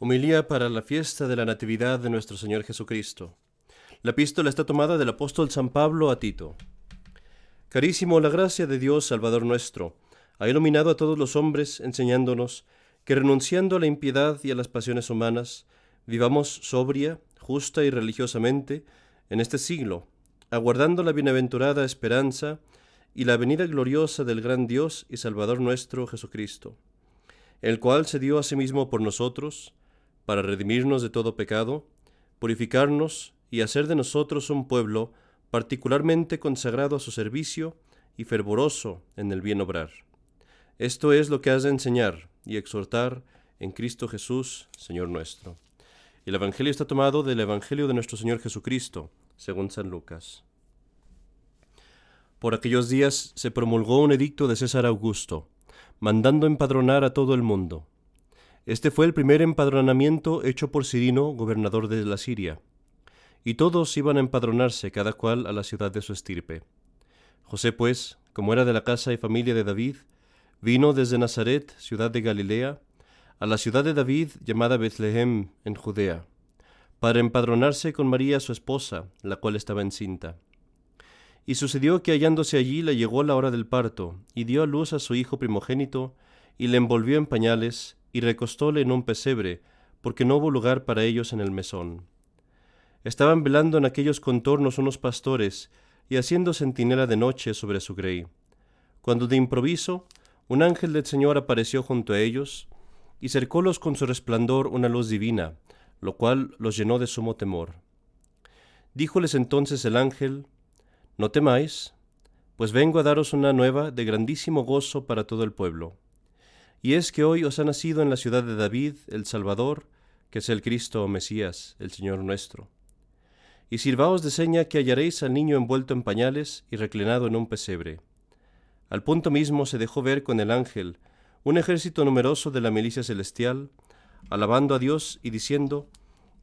Homilía para la fiesta de la Natividad de nuestro Señor Jesucristo. La epístola está tomada del apóstol San Pablo a Tito. Carísimo, la gracia de Dios, Salvador nuestro, ha iluminado a todos los hombres, enseñándonos que renunciando a la impiedad y a las pasiones humanas, vivamos sobria, justa y religiosamente en este siglo, aguardando la bienaventurada esperanza y la venida gloriosa del gran Dios y Salvador nuestro Jesucristo, el cual se dio a sí mismo por nosotros, para redimirnos de todo pecado, purificarnos y hacer de nosotros un pueblo particularmente consagrado a su servicio y fervoroso en el bien obrar. Esto es lo que has de enseñar y exhortar en Cristo Jesús, Señor nuestro. El Evangelio está tomado del Evangelio de nuestro Señor Jesucristo, según San Lucas. Por aquellos días se promulgó un edicto de César Augusto, mandando empadronar a todo el mundo. Este fue el primer empadronamiento hecho por Cirino, gobernador de la Siria. Y todos iban a empadronarse, cada cual a la ciudad de su estirpe. José, pues, como era de la casa y familia de David, vino desde Nazaret, ciudad de Galilea, a la ciudad de David llamada Bethlehem, en Judea, para empadronarse con María su esposa, la cual estaba encinta. Y sucedió que hallándose allí le llegó la hora del parto, y dio a luz a su hijo primogénito, y le envolvió en pañales, y recostóle en un pesebre, porque no hubo lugar para ellos en el mesón. Estaban velando en aquellos contornos unos pastores, y haciendo centinela de noche sobre su grey. Cuando de improviso un ángel del Señor apareció junto a ellos, y cercólos con su resplandor una luz divina, lo cual los llenó de sumo temor. Díjoles entonces el ángel, No temáis, pues vengo a daros una nueva de grandísimo gozo para todo el pueblo y es que hoy os ha nacido en la ciudad de David el Salvador, que es el Cristo Mesías, el Señor nuestro. Y sirvaos de seña que hallaréis al niño envuelto en pañales y reclinado en un pesebre. Al punto mismo se dejó ver con el ángel un ejército numeroso de la milicia celestial, alabando a Dios y diciendo,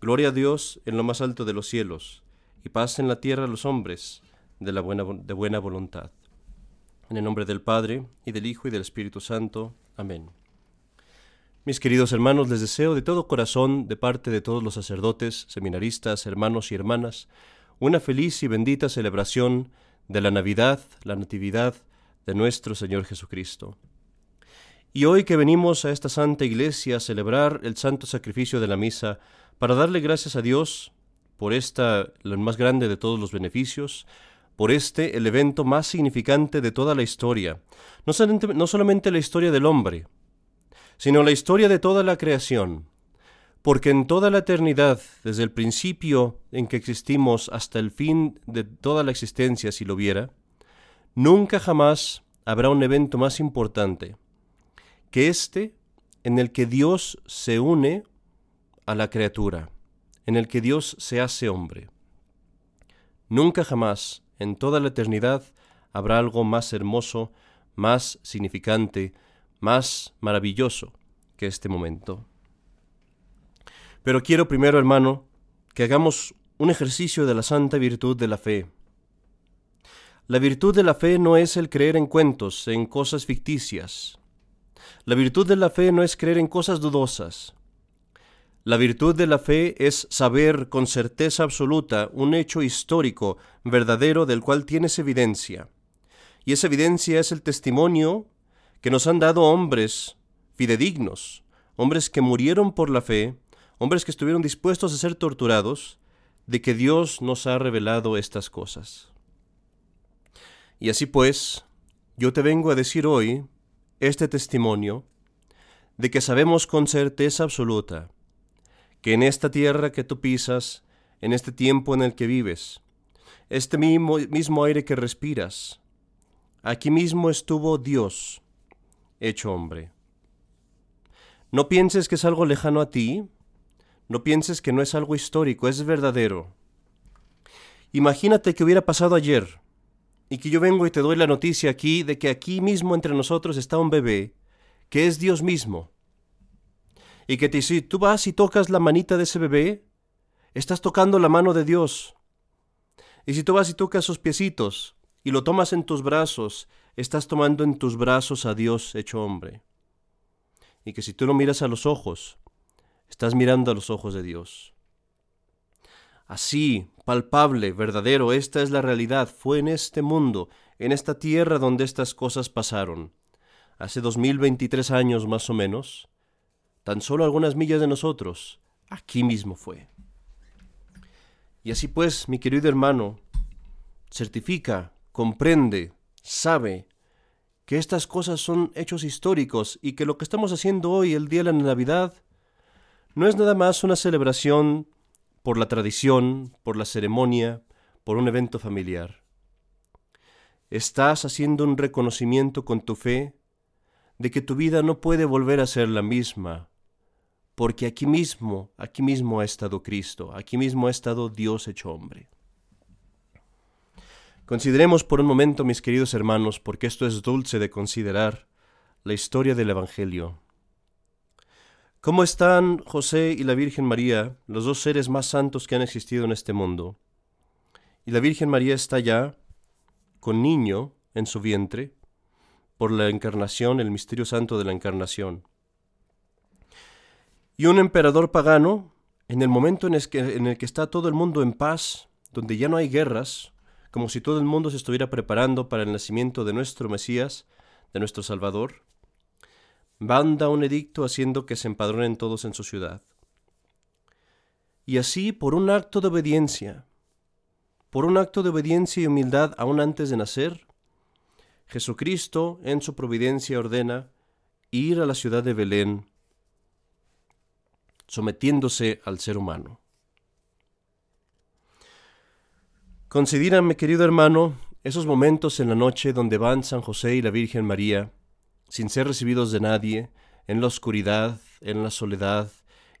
Gloria a Dios en lo más alto de los cielos, y paz en la tierra a los hombres de, de buena voluntad. En el nombre del Padre, y del Hijo, y del Espíritu Santo. Amén. Mis queridos hermanos, les deseo de todo corazón, de parte de todos los sacerdotes, seminaristas, hermanos y hermanas, una feliz y bendita celebración de la Navidad, la Natividad de nuestro Señor Jesucristo. Y hoy que venimos a esta Santa Iglesia a celebrar el santo sacrificio de la misa, para darle gracias a Dios por esta, el más grande de todos los beneficios, por este el evento más significante de toda la historia, no solamente, no solamente la historia del hombre, sino la historia de toda la creación, porque en toda la eternidad, desde el principio en que existimos hasta el fin de toda la existencia, si lo viera, nunca jamás habrá un evento más importante que este en el que Dios se une a la criatura, en el que Dios se hace hombre. Nunca jamás en toda la eternidad habrá algo más hermoso, más significante, más maravilloso que este momento. Pero quiero primero, hermano, que hagamos un ejercicio de la santa virtud de la fe. La virtud de la fe no es el creer en cuentos, en cosas ficticias. La virtud de la fe no es creer en cosas dudosas. La virtud de la fe es saber con certeza absoluta un hecho histórico verdadero del cual tienes evidencia. Y esa evidencia es el testimonio que nos han dado hombres fidedignos, hombres que murieron por la fe, hombres que estuvieron dispuestos a ser torturados, de que Dios nos ha revelado estas cosas. Y así pues, yo te vengo a decir hoy este testimonio de que sabemos con certeza absoluta que en esta tierra que tú pisas, en este tiempo en el que vives, este mismo, mismo aire que respiras, aquí mismo estuvo Dios, hecho hombre. No pienses que es algo lejano a ti, no pienses que no es algo histórico, es verdadero. Imagínate que hubiera pasado ayer y que yo vengo y te doy la noticia aquí de que aquí mismo entre nosotros está un bebé, que es Dios mismo, y que te, si tú vas y tocas la manita de ese bebé, estás tocando la mano de Dios. Y si tú vas y tocas sus piecitos y lo tomas en tus brazos, estás tomando en tus brazos a Dios hecho hombre. Y que si tú lo miras a los ojos, Estás mirando a los ojos de Dios. Así, palpable, verdadero, esta es la realidad. Fue en este mundo, en esta tierra donde estas cosas pasaron. Hace 2023 años más o menos, tan solo algunas millas de nosotros, aquí mismo fue. Y así pues, mi querido hermano, certifica, comprende, sabe que estas cosas son hechos históricos y que lo que estamos haciendo hoy, el día de la Navidad, no es nada más una celebración por la tradición, por la ceremonia, por un evento familiar. Estás haciendo un reconocimiento con tu fe de que tu vida no puede volver a ser la misma, porque aquí mismo, aquí mismo ha estado Cristo, aquí mismo ha estado Dios hecho hombre. Consideremos por un momento, mis queridos hermanos, porque esto es dulce de considerar, la historia del Evangelio. ¿Cómo están José y la Virgen María, los dos seres más santos que han existido en este mundo? Y la Virgen María está ya con niño en su vientre por la encarnación, el misterio santo de la encarnación. Y un emperador pagano, en el momento en el que, en el que está todo el mundo en paz, donde ya no hay guerras, como si todo el mundo se estuviera preparando para el nacimiento de nuestro Mesías, de nuestro Salvador, manda un edicto haciendo que se empadronen todos en su ciudad. Y así, por un acto de obediencia, por un acto de obediencia y humildad aún antes de nacer, Jesucristo en su providencia ordena ir a la ciudad de Belén, sometiéndose al ser humano. Considérame, querido hermano, esos momentos en la noche donde van San José y la Virgen María, sin ser recibidos de nadie, en la oscuridad, en la soledad,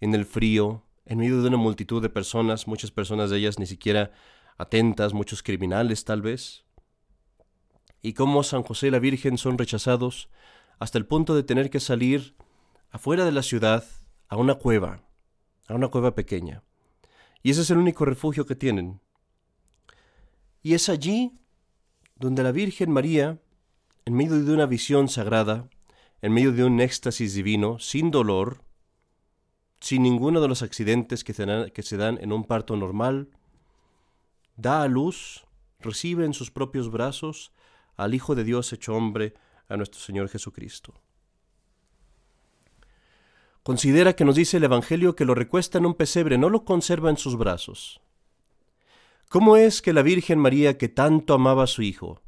en el frío, en medio de una multitud de personas, muchas personas de ellas ni siquiera atentas, muchos criminales tal vez, y cómo San José y la Virgen son rechazados hasta el punto de tener que salir afuera de la ciudad a una cueva, a una cueva pequeña. Y ese es el único refugio que tienen, y es allí donde la Virgen María, en medio de una visión sagrada, en medio de un éxtasis divino, sin dolor, sin ninguno de los accidentes que se, dan, en un parto normal, da a luz, recibe en sus propios brazos al Hijo de Dios hecho hombre, a nuestro Señor Jesucristo. Considera que nos dice el Evangelio que lo recuesta en un pesebre, no lo conserva en sus brazos. ¿Cómo es que la Virgen María, que tanto amaba a su Hijo,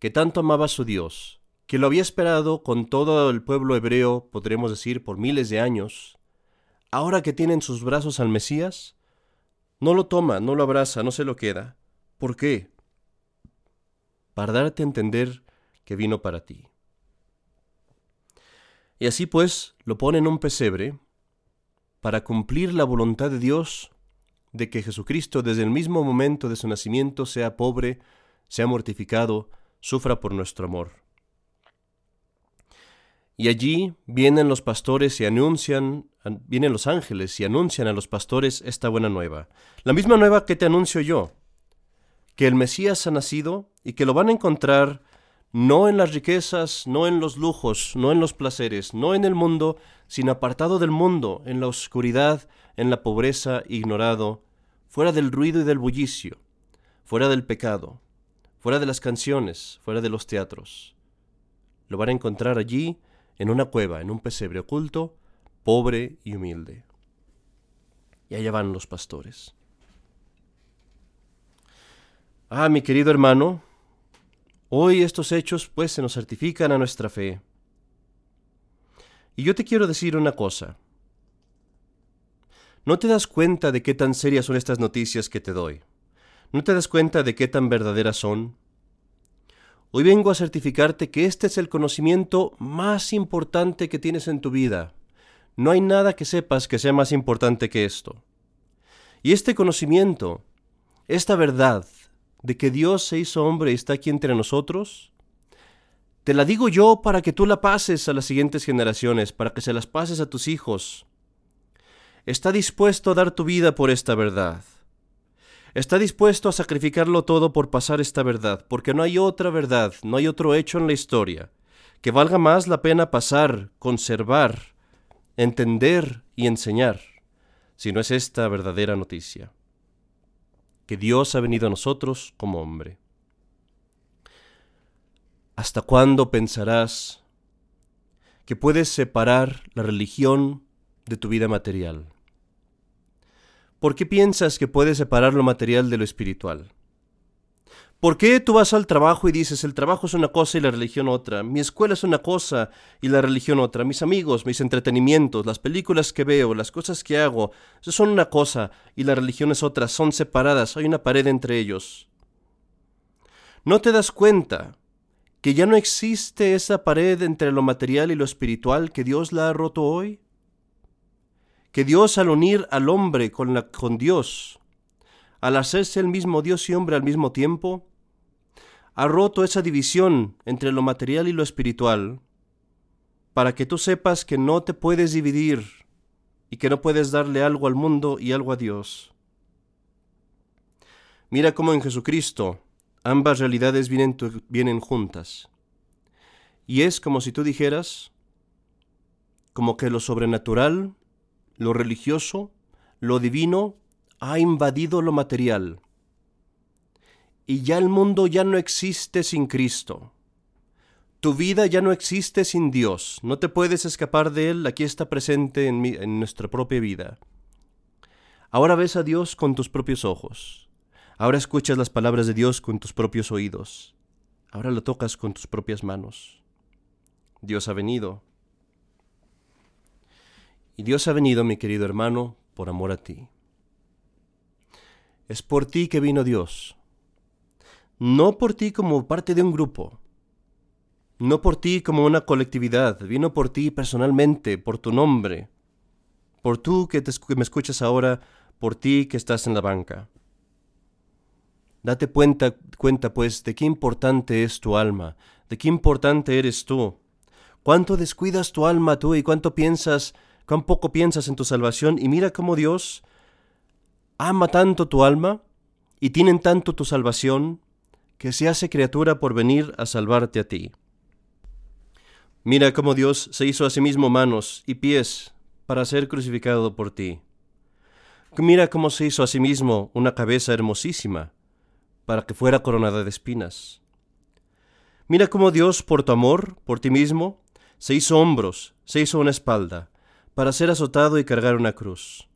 que tanto amaba a su Dios, que lo había esperado con todo el pueblo hebreo, podremos decir, por miles de años, ahora que tiene en sus brazos al Mesías, no lo toma, no lo abraza, no se lo queda? ¿Por qué? Para darte a entender que vino para ti. Y así pues lo pone en un pesebre para cumplir la voluntad de Dios de que Jesucristo desde el mismo momento de su nacimiento sea pobre, sea mortificado, sufra por nuestro amor. Y allí vienen los pastores y anuncian, vienen los ángeles y anuncian a los pastores esta buena nueva. La misma nueva que te anuncio yo, que el Mesías ha nacido y que lo van a encontrar no en las riquezas, no en los lujos, no en los placeres, no en el mundo, sino apartado del mundo, en la oscuridad, en la pobreza, ignorado, fuera del ruido y del bullicio, fuera del pecado, fuera de las canciones, fuera de los teatros. Lo van a encontrar allí, en una cueva, en un pesebre oculto, pobre y humilde. Y allá van los pastores. Ah, mi querido hermano, Hoy estos hechos pues se nos certifican a nuestra fe. Y yo te quiero decir una cosa. ¿No te das cuenta de qué tan serias son estas noticias que te doy? ¿No te das cuenta de qué tan verdaderas son? Hoy vengo a certificarte que este es el conocimiento más importante que tienes en tu vida. No hay nada que sepas que sea más importante que esto. Y este conocimiento, esta verdad, de que Dios se hizo hombre y está aquí entre nosotros? Te la digo yo para que tú la pases a las siguientes generaciones, para que se las pases a tus hijos. Está dispuesto a dar tu vida por esta verdad. Está dispuesto a sacrificarlo todo por pasar esta verdad, porque no hay otra verdad, no hay otro hecho en la historia que valga más la pena pasar, conservar, entender y enseñar. si no es esta verdadera noticia, que Dios ha venido a nosotros como hombre. ¿Hasta cuándo pensarás que puedes separar la religión de tu vida material? ¿Por qué piensas que puedes separar lo material de lo espiritual? ¿Por qué tú vas al trabajo y dices el trabajo es una cosa y la religión otra? Mi escuela es una cosa y la religión otra. Mis amigos, mis entretenimientos, las películas que veo, las cosas que hago, son una cosa y la religión es otra. Son separadas, hay una pared entre ellos. ¿No te das cuenta que ya no existe esa pared entre lo material y lo espiritual que Dios la ha roto hoy? Que Dios al unir al hombre con, con Dios, al hacerse el mismo Dios y hombre al mismo tiempo, ha roto esa división entre lo material y lo espiritual, para que tú sepas que no te puedes dividir y que no puedes darle algo al mundo y algo a Dios. Mira cómo en Jesucristo ambas realidades vienen, vienen juntas. Y es como si tú dijeras, como que lo sobrenatural, lo religioso, lo divino, ha invadido lo material. Y ya el mundo ya no existe sin Cristo. Tu vida ya no existe sin Dios. No te puedes escapar de Él. Aquí está presente en, en nuestra propia vida. Ahora ves a Dios con tus propios ojos. Ahora escuchas las palabras de Dios con tus propios oídos. Ahora lo tocas con tus propias manos. Dios ha venido. Y Dios ha venido, mi querido hermano, por amor a ti. Es por ti que vino Dios. No por ti como parte de un grupo. No por ti como una colectividad. Vino por ti personalmente, por tu nombre. Por tú que, me escuchas ahora, por ti que estás en la banca. Date cuenta, cuenta, pues, de qué importante es tu alma, de qué importante eres tú. Cuánto descuidas tu alma tú y cuánto piensas, cuán poco piensas en tu salvación y mira cómo Dios ama tanto tu alma y tiene tanto tu salvación que se hace criatura por venir a salvarte a ti. Mira cómo Dios se hizo a sí mismo manos y pies para ser crucificado por ti. Mira cómo se hizo a sí mismo una cabeza hermosísima para que fuera coronada de espinas. Mira cómo Dios, por tu amor, por ti mismo, se hizo hombros, se hizo una espalda, para ser azotado y cargar una cruz.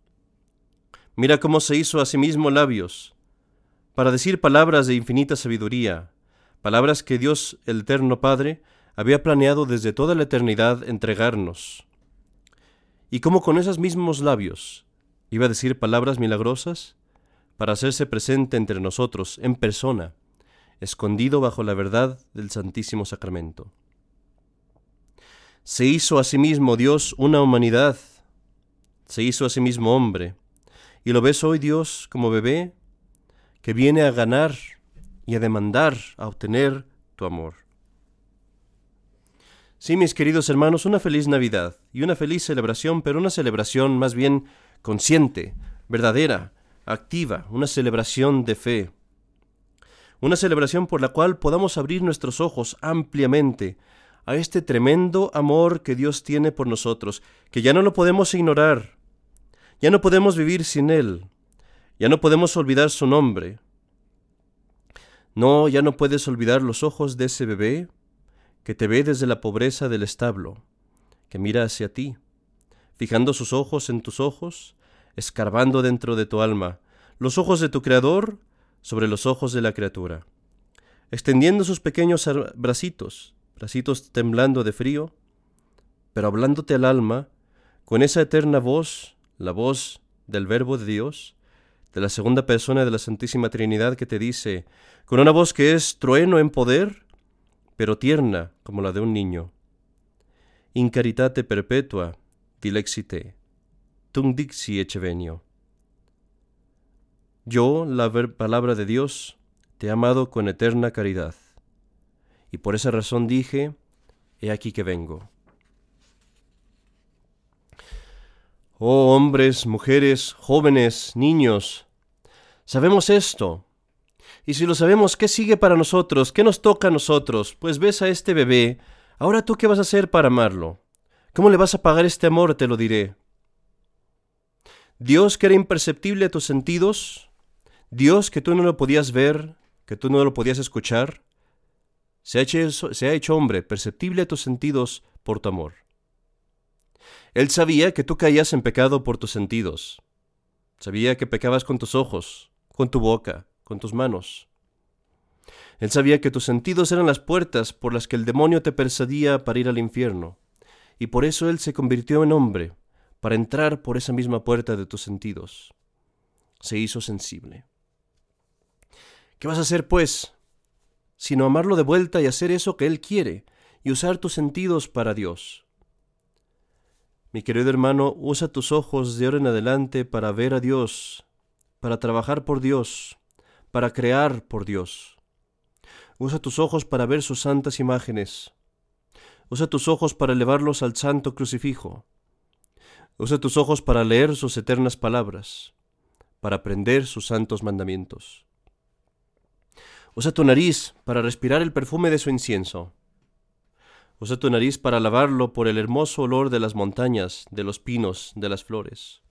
Mira cómo se hizo a sí mismo labios, para decir palabras de infinita sabiduría, palabras que Dios, el Eterno Padre, había planeado desde toda la eternidad entregarnos. Y cómo con esos mismos labios iba a decir palabras milagrosas para hacerse presente entre nosotros en persona, escondido bajo la verdad del Santísimo Sacramento. Se hizo a sí mismo Dios una humanidad, se hizo a sí mismo hombre, y lo ves hoy Dios como bebé que viene a ganar y a demandar, a obtener tu amor. Sí, mis queridos hermanos, una feliz Navidad y una feliz celebración, pero una celebración más bien consciente, verdadera, activa, una celebración de fe. Una celebración por la cual podamos abrir nuestros ojos ampliamente a este tremendo amor que Dios tiene por nosotros, que ya no lo podemos ignorar, ya no podemos vivir sin Él, ya no podemos olvidar su nombre. No, ya no puedes olvidar los ojos de ese bebé que te ve desde la pobreza del establo, que mira hacia ti, fijando sus ojos en tus ojos, escarbando dentro de tu alma, los ojos de tu Creador sobre los ojos de la criatura, extendiendo sus pequeños bracitos, bracitos temblando de frío, pero hablándote al alma con esa eterna voz, la voz del Verbo de Dios, de la segunda persona de la Santísima Trinidad que te dice, con una voz que es trueno en poder, pero tierna como la de un niño. In caritate perpetua dilexite tum dixi echevenio. Yo, la palabra de Dios, te he amado con eterna caridad, y por esa razón dije, he aquí que vengo. Oh hombres, mujeres, jóvenes, niños, sabemos esto. Y si lo sabemos, ¿qué sigue para nosotros? ¿Qué nos toca a nosotros? Pues ves a este bebé, ahora tú qué vas a hacer para amarlo. ¿Cómo le vas a pagar este amor? Te lo diré. Dios que era imperceptible a tus sentidos, Dios que tú no lo podías ver, que tú no lo podías escuchar, se ha hecho, se ha hecho hombre, perceptible a tus sentidos por tu amor. Él sabía que tú caías en pecado por tus sentidos. Sabía que pecabas con tus ojos, con tu boca, con tus manos. Él sabía que tus sentidos eran las puertas por las que el demonio te persuadía para ir al infierno, y por eso Él se convirtió en hombre, para entrar por esa misma puerta de tus sentidos. Se hizo sensible. ¿Qué vas a hacer, pues? Sino amarlo de vuelta y hacer eso que Él quiere, y usar tus sentidos para Dios. Mi querido hermano, usa tus ojos de ahora en adelante para ver a Dios, para trabajar por Dios, para crear por Dios. Usa tus ojos para ver sus santas imágenes. Usa tus ojos para elevarlos al santo crucifijo. Usa tus ojos para leer sus eternas palabras, para aprender sus santos mandamientos. Usa tu nariz para respirar el perfume de su incienso. Usa tu nariz para lavarlo por el hermoso olor de las montañas, de los pinos, de las flores.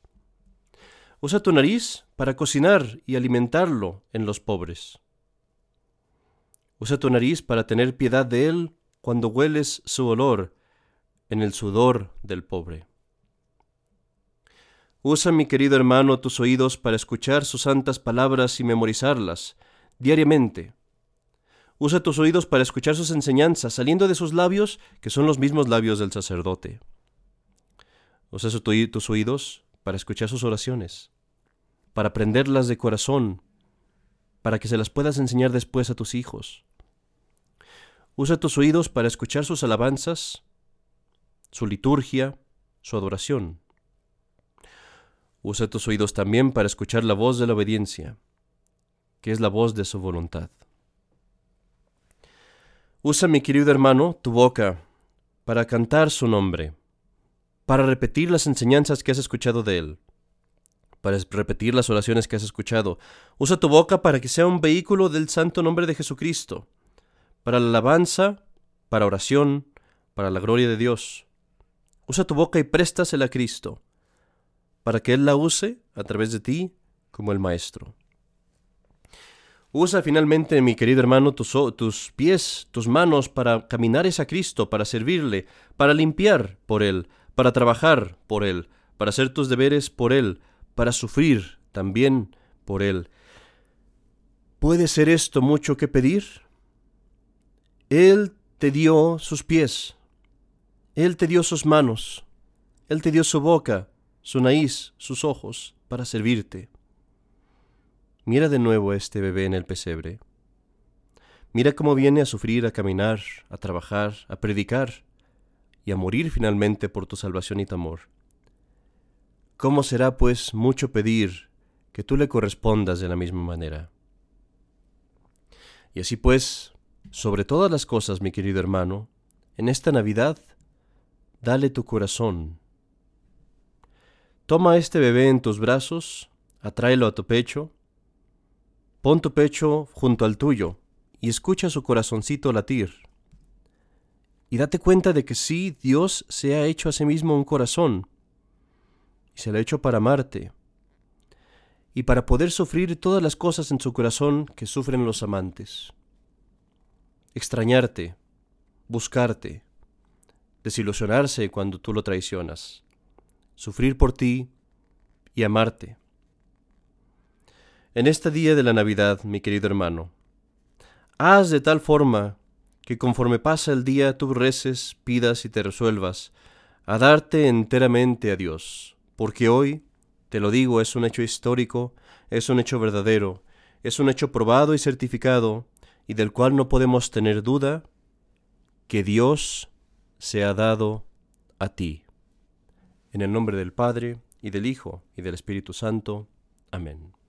Usa tu nariz para cocinar y alimentarlo en los pobres. Usa tu nariz para tener piedad de él cuando hueles su olor en el sudor del pobre. Usa, mi querido hermano, tus oídos para escuchar sus santas palabras y memorizarlas diariamente Usa tus oídos para escuchar sus enseñanzas, saliendo de sus labios, que son los mismos labios del sacerdote. Usa tus oídos para escuchar sus oraciones, para aprenderlas de corazón, para que se las puedas enseñar después a tus hijos. Usa tus oídos para escuchar sus alabanzas, su liturgia, su adoración. Usa tus oídos también para escuchar la voz de la obediencia, que es la voz de su voluntad. Usa, mi querido hermano, tu boca para cantar su nombre, para repetir las enseñanzas que has escuchado de él, para repetir las oraciones que has escuchado. Usa tu boca para que sea un vehículo del santo nombre de Jesucristo, para la alabanza, para oración, para la gloria de Dios. Usa tu boca y préstasela a Cristo, para que Él la use a través de ti como el Maestro. Usa finalmente, mi querido hermano, tus, pies, tus manos para caminar a Cristo, para servirle, para limpiar por Él, para trabajar por Él, para hacer tus deberes por Él, para sufrir también por Él. ¿Puede ser esto mucho que pedir? Él te dio sus pies, Él te dio sus manos, Él te dio su boca, su nariz, sus ojos, para servirte. Mira de nuevo a este bebé en el pesebre. Mira cómo viene a sufrir, a caminar, a trabajar, a predicar y a morir finalmente por tu salvación y tu amor. ¿Cómo será, pues, mucho pedir que tú le correspondas de la misma manera? Y así pues, sobre todas las cosas, mi querido hermano, en esta Navidad, dale tu corazón. Toma a este bebé en tus brazos, atráelo a tu pecho, Pon tu pecho junto al tuyo y escucha su corazoncito latir. Y date cuenta de que sí, Dios se ha hecho a sí mismo un corazón, y se lo ha hecho para amarte, y para poder sufrir todas las cosas en su corazón que sufren los amantes. Extrañarte, buscarte, desilusionarse cuando tú lo traicionas, sufrir por ti y amarte en este día de la Navidad, mi querido hermano. Haz de tal forma que conforme pasa el día tú reces, pidas y te resuelvas a darte enteramente a Dios, porque hoy, te lo digo, es un hecho histórico, es un hecho verdadero, es un hecho probado y certificado, y del cual no podemos tener duda, que Dios se ha dado a ti. En el nombre del Padre, y del Hijo, y del Espíritu Santo. Amén.